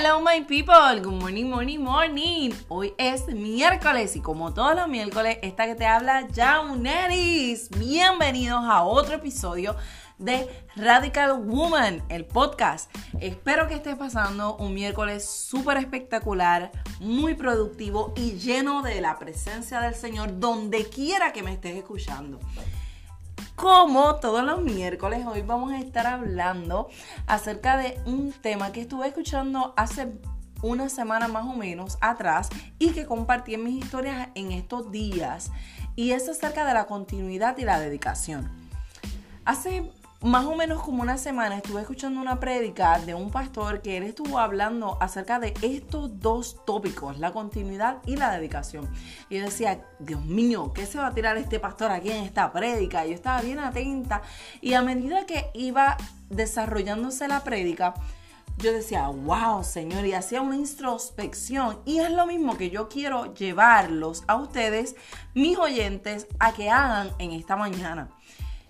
Hello my people, good morning, morning, morning. Hoy es miércoles y como todos los miércoles, esta que te habla Jauneris. Bienvenidos a otro episodio de Radical Woman, el podcast. Espero que estés pasando un miércoles súper espectacular, muy productivo y lleno de la presencia del Señor donde quiera que me estés escuchando. Como todos los miércoles, hoy vamos a estar hablando acerca de un tema que estuve escuchando hace una semana más o menos atrás y que compartí en mis historias en estos días. Y es acerca de la continuidad y la dedicación. Hace más o menos como una semana estuve escuchando una prédica de un pastor que él estuvo hablando acerca de estos dos tópicos, la continuidad y la dedicación. Y yo decía, Dios mío, ¿qué se va a tirar este pastor aquí en esta prédica? Yo estaba bien atenta y a medida que iba desarrollándose la prédica, yo decía, wow, Señor, y hacía una introspección. Y es lo mismo que yo quiero llevarlos a ustedes, mis oyentes, a que hagan en esta mañana.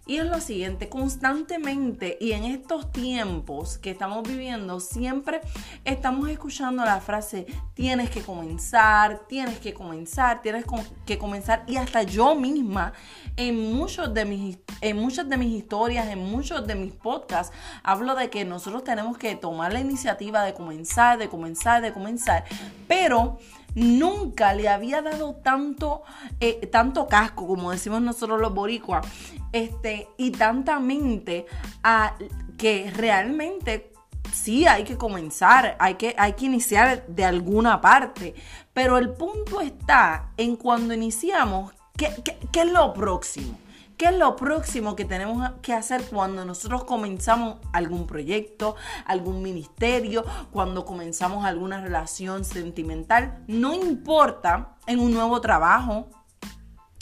Y es lo siguiente, constantemente y en estos tiempos que estamos viviendo, siempre estamos escuchando la frase, tienes que comenzar, tienes que comenzar, tienes que comenzar. Y hasta yo misma, en, muchos de mis, en muchas de mis historias, en muchos de mis podcasts, hablo de que nosotros tenemos que tomar la iniciativa de comenzar, de comenzar, de comenzar. Pero nunca le había dado tanto, eh, tanto casco, como decimos nosotros los boricuas, este, y tanta mente a que realmente sí hay que comenzar, hay que, hay que iniciar de alguna parte. Pero el punto está en cuando iniciamos, ¿qué, qué es lo próximo? ¿Qué es lo próximo que tenemos que hacer cuando nosotros comenzamos algún proyecto, algún ministerio, cuando comenzamos alguna relación sentimental? No importa en un nuevo trabajo,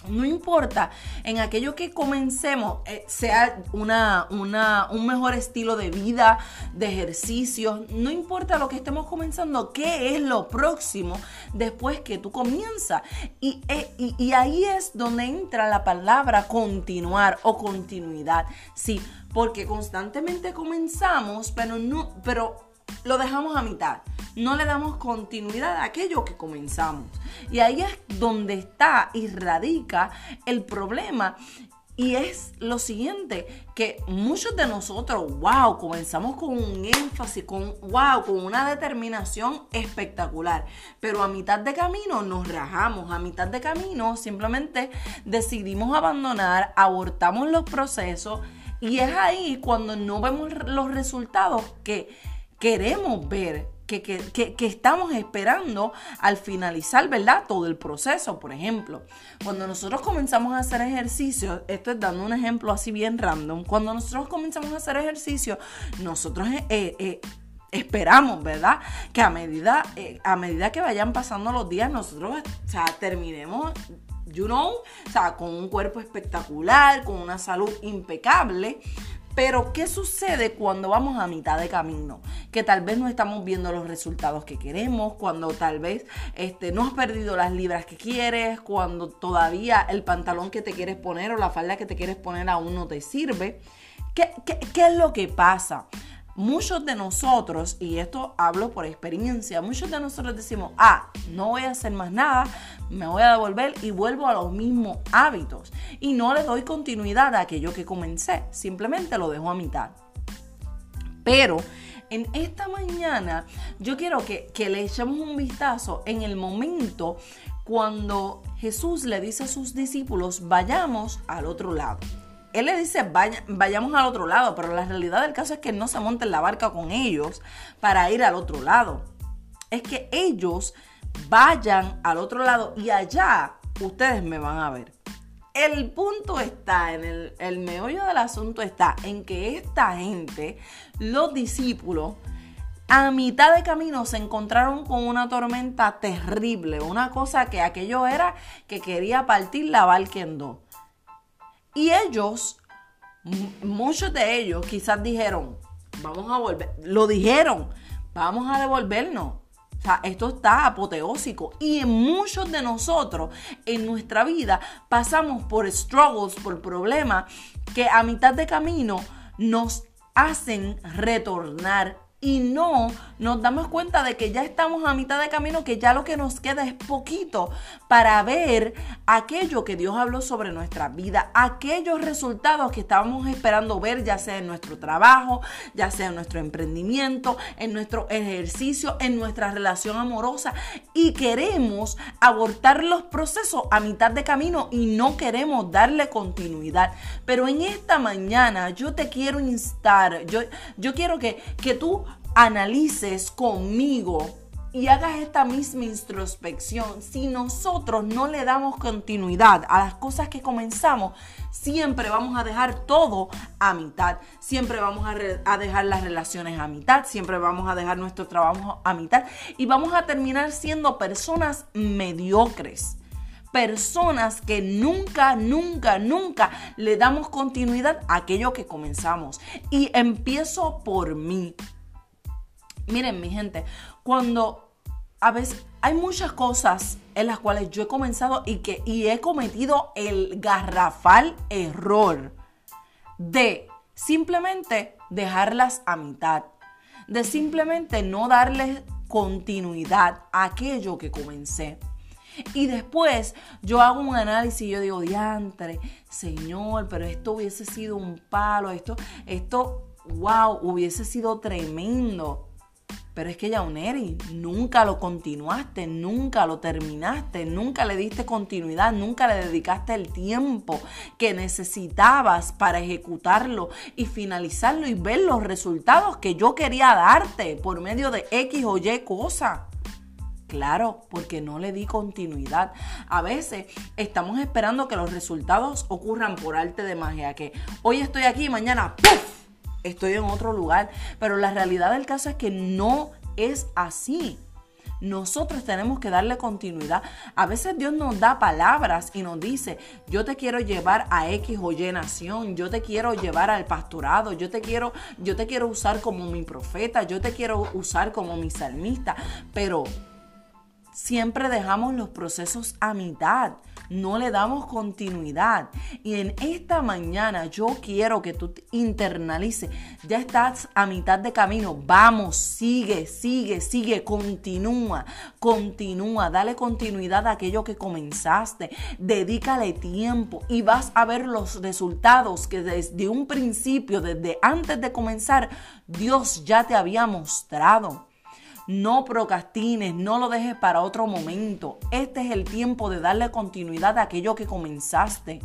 no importa en aquello que comencemos, eh, sea una, un mejor estilo de vida, de ejercicios, no importa lo que estemos comenzando, qué es lo próximo después que tú comienzas. Y, eh, y, y ahí es donde entra la palabra continuar o continuidad. Sí, porque constantemente comenzamos, pero no, pero lo dejamos a mitad. No le damos continuidad a aquello que comenzamos. Y ahí es donde está y radica el problema. Y es lo siguiente, que muchos de nosotros, wow, comenzamos con un énfasis, con wow, con una determinación espectacular, pero a mitad de camino nos rajamos, a mitad de camino simplemente decidimos abandonar, abortamos los procesos y es ahí cuando no vemos los resultados que queremos ver, que, estamos esperando al finalizar, ¿verdad? Todo el proceso, por ejemplo. Cuando nosotros comenzamos a hacer ejercicio, esto es dando un ejemplo así bien random, cuando nosotros comenzamos a hacer ejercicio, nosotros... Eh, eh, esperamos, ¿verdad? Que a medida, eh, a medida que vayan pasando los días, nosotros, o sea, terminemos, you know, o sea, con un cuerpo espectacular, con una salud impecable, pero, ¿qué sucede cuando vamos a mitad de camino? Que tal vez no estamos viendo los resultados que queremos, cuando tal vez este, no has perdido las libras que quieres, cuando todavía el pantalón que te quieres poner o la falda que te quieres poner aún no te sirve. ¿Qué, qué, qué es lo que pasa? Muchos de nosotros, y esto hablo por experiencia, muchos de nosotros decimos, ah, no voy a hacer más nada, me voy a devolver y vuelvo a los mismos hábitos. Y no le doy continuidad a aquello que comencé, simplemente lo dejo a mitad. Pero en esta mañana yo quiero que, que le echemos un vistazo en el momento cuando Jesús le dice a sus discípulos, vayamos al otro lado él le dice, vayamos al otro lado, pero la realidad del caso es que no se monta en la barca con ellos para ir al otro lado. Es que ellos vayan al otro lado y allá ustedes me van a ver. El punto está, en el, el meollo del asunto está en que esta gente, los discípulos, a mitad de camino se encontraron con una tormenta terrible, una cosa que aquello era que quería partir la barca en dos. Y ellos, muchos de ellos quizás dijeron, vamos a volver, lo dijeron, vamos a devolvernos. Esto está apoteósico. Y en muchos de nosotros, en nuestra vida, pasamos por struggles, por problemas que a mitad de camino nos hacen retornar y no nos damos cuenta de que ya estamos a mitad de camino, que ya lo que nos queda es poquito para ver aquello que Dios habló sobre nuestra vida, aquellos resultados que estábamos esperando ver, ya sea en nuestro trabajo, ya sea en nuestro emprendimiento, en nuestro ejercicio, en nuestra relación amorosa y queremos abortar los procesos a mitad de camino y no queremos darle continuidad. Pero en esta mañana yo te quiero instar, yo, yo quiero que, que tú analices conmigo y hagas esta misma introspección. Si nosotros no le damos continuidad a las cosas que comenzamos, siempre vamos a dejar todo a mitad. Siempre vamos a, dejar las relaciones a mitad. Siempre vamos a dejar nuestro trabajo a mitad. Y vamos a terminar siendo personas mediocres personas que nunca, nunca, nunca le damos continuidad a aquello que comenzamos. Y empiezo por mí. Miren, mi gente, cuando a veces hay muchas cosas en las cuales yo he comenzado y que y he cometido el garrafal error de simplemente dejarlas a mitad, de simplemente no darles continuidad a aquello que comencé. Y después yo hago un análisis y yo digo, diantre, señor, pero esto hubiese sido un palo, esto, esto, wow, hubiese sido tremendo. Pero es que Yauneri, nunca lo continuaste, nunca lo terminaste, nunca le diste continuidad, nunca le dedicaste el tiempo que necesitabas para ejecutarlo y finalizarlo y ver los resultados que yo quería darte por medio de X o Y cosa. Claro, porque no le di continuidad. A veces estamos esperando que los resultados ocurran por arte de magia, que hoy estoy aquí mañana ¡puf! Estoy en otro lugar. Pero la realidad del caso es que no es así. Nosotros tenemos que darle continuidad. A veces Dios nos da palabras y nos dice, yo te quiero llevar a X o Y nación, yo te quiero llevar al pastorado, yo te quiero, yo te quiero usar como mi profeta, yo te quiero usar como mi salmista, pero siempre dejamos los procesos a mitad no le damos continuidad. Y en esta mañana yo quiero que tú internalices, ya estás a mitad de camino, vamos, sigue, sigue, sigue, continúa, continúa, dale continuidad a aquello que comenzaste, dedícale tiempo y vas a ver los resultados que desde un principio, desde antes de comenzar, Dios ya te había mostrado. No procrastines, no lo dejes para otro momento. Este es el tiempo de darle continuidad a aquello que comenzaste.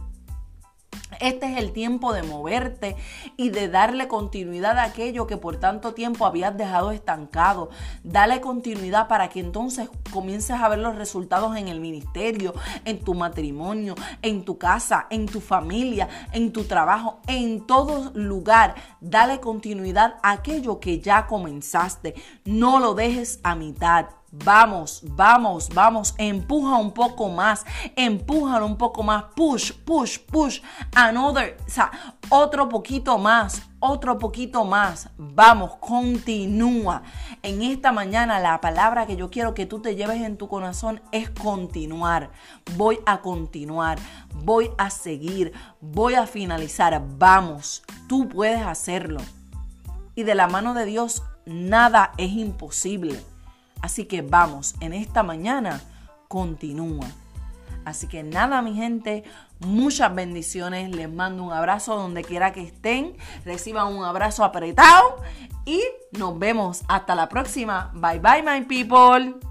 Este es el tiempo de moverte y de darle continuidad a aquello que por tanto tiempo habías dejado estancado. Dale continuidad para que entonces comiences a ver los resultados en el ministerio, en tu matrimonio, en tu casa, en tu familia, en tu trabajo, en todo lugar. Dale continuidad a aquello que ya comenzaste. No lo dejes a mitad. Vamos, vamos, vamos, empuja un poco más, empuja un poco más, push, push, push, another, o sea, otro poquito más, otro poquito más, vamos, continúa. En esta mañana la palabra que yo quiero que tú te lleves en tu corazón es continuar. Voy a continuar, voy a seguir, voy a finalizar, vamos, tú puedes hacerlo. Y de la mano de Dios nada es imposible. Así que vamos, en esta mañana continúa. Así que nada, mi gente, muchas bendiciones. Les mando un abrazo donde quiera que estén. Reciban un abrazo apretado y nos vemos hasta la próxima. Bye bye, my people.